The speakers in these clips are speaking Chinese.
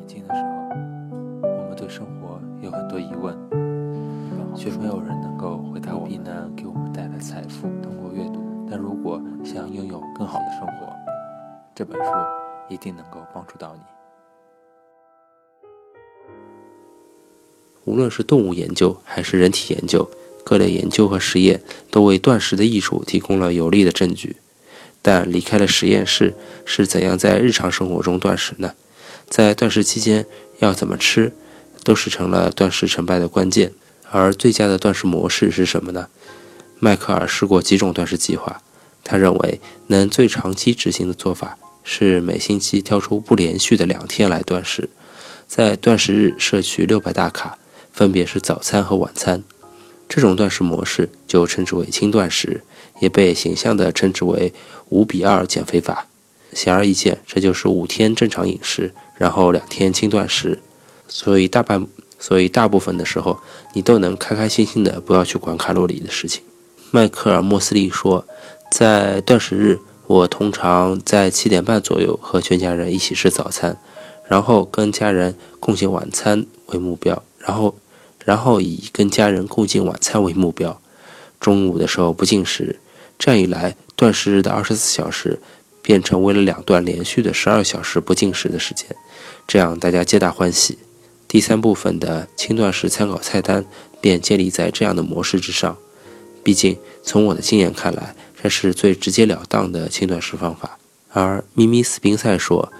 年轻的时候，我们对生活有很多疑问，却没有人能够回答我们能给我们带来财富。通过阅读，但如果想拥有更好的生活，这本书一定能够帮助到你。无论是动物研究还是人体研究，各类研究和实验都为断食的艺术提供了有力的证据。但离开了实验室，是怎样在日常生活中断食呢？在断食期间要怎么吃，都是成了断食成败的关键。而最佳的断食模式是什么呢？迈克尔试过几种断食计划，他认为能最长期执行的做法是每星期挑出不连续的两天来断食，在断食日摄取六百大卡，分别是早餐和晚餐。这种断食模式就称之为轻断食，也被形象地称之为五比二减肥法。显而易见，这就是五天正常饮食，然后两天轻断食。所以大半，所以大部分的时候，你都能开开心心的，不要去管卡路里的事情。迈克尔·莫斯利说，在断食日，我通常在七点半左右和全家人一起吃早餐，然后跟家人共进晚餐为目标，然后，然后以跟家人共进晚餐为目标。中午的时候不进食，这样一来，断食日的二十四小时。变成为了两段连续的十二小时不进食的时间，这样大家皆大欢喜。第三部分的轻断食参考菜单便建立在这样的模式之上。毕竟从我的经验看来，这是最直截了当的轻断食方法。而咪咪斯宾塞说：“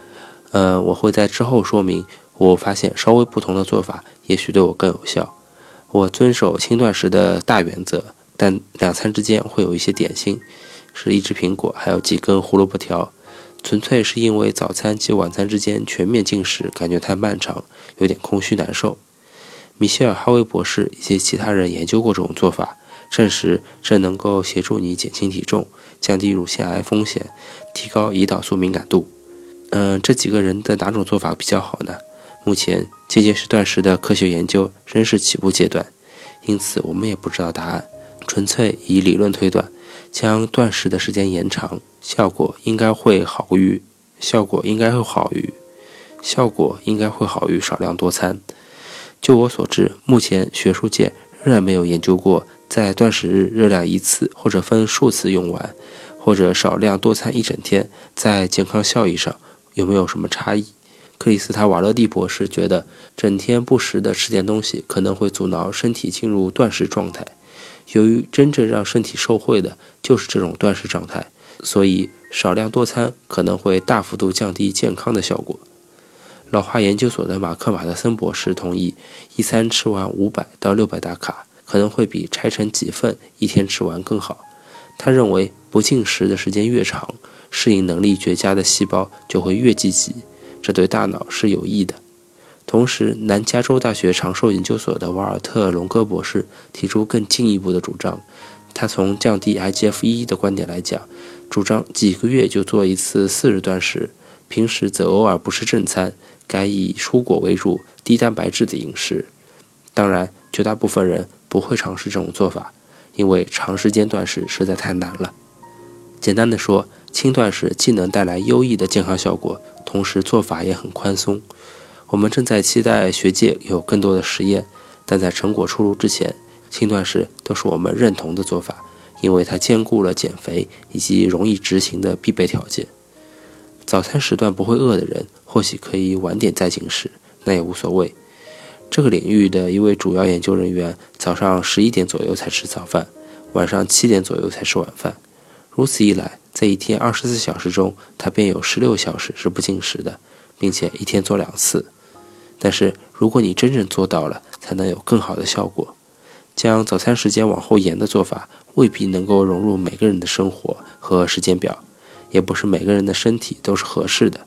呃，我会在之后说明，我发现稍微不同的做法也许对我更有效。我遵守轻断食的大原则，但两餐之间会有一些点心。”是一只苹果，还有几根胡萝卜条，纯粹是因为早餐及晚餐之间全面进食感觉太漫长，有点空虚难受。米歇尔·哈维博士以及其他人研究过这种做法，证实这能够协助你减轻体重、降低乳腺癌风险、提高胰岛素敏感度。嗯，这几个人的哪种做法比较好呢？目前结节食断食的科学研究仍是起步阶段，因此我们也不知道答案，纯粹以理论推断。将断食的时间延长，效果应该会好于效果应该会好于效果应该会好于少量多餐。就我所知，目前学术界仍然没有研究过在断食日热量一次或者分数次用完，或者少量多餐一整天在健康效益上有没有什么差异。克里斯塔瓦勒蒂博士觉得，整天不时的吃点东西可能会阻挠身体进入断食状态。由于真正让身体受惠的就是这种断食状态，所以少量多餐可能会大幅度降低健康的效果。老化研究所的马克·马特森博士同意，一餐吃完五百到六百大卡，可能会比拆成几份一天吃完更好。他认为，不进食的时间越长，适应能力绝佳的细胞就会越积极，这对大脑是有益的。同时，南加州大学长寿研究所的瓦尔特·隆戈博士提出更进一步的主张。他从降低 IGF-1 的观点来讲，主张几个月就做一次四日断食，平时则偶尔不吃正餐，改以蔬果为主、低蛋白质的饮食。当然，绝大部分人不会尝试这种做法，因为长时间断食实在太难了。简单的说，轻断食既能带来优异的健康效果，同时做法也很宽松。我们正在期待学界有更多的实验，但在成果出炉之前，轻断食都是我们认同的做法，因为它兼顾了减肥以及容易执行的必备条件。早餐时段不会饿的人，或许可以晚点再进食，那也无所谓。这个领域的一位主要研究人员，早上十一点左右才吃早饭，晚上七点左右才吃晚饭。如此一来，在一天二十四小时中，他便有十六小时是不进食的，并且一天做两次。但是，如果你真正做到了，才能有更好的效果。将早餐时间往后延的做法，未必能够融入每个人的生活和时间表，也不是每个人的身体都是合适的。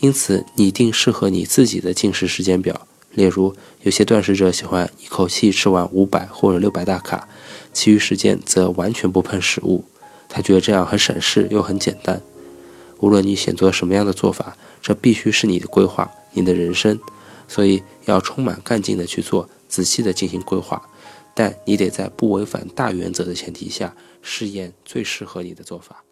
因此，拟定适合你自己的进食时间表。例如，有些断食者喜欢一口气吃完五百或者六百大卡，其余时间则完全不碰食物。他觉得这样很省事又很简单。无论你选择什么样的做法，这必须是你的规划，你的人生。所以要充满干劲的去做，仔细的进行规划，但你得在不违反大原则的前提下试验最适合你的做法。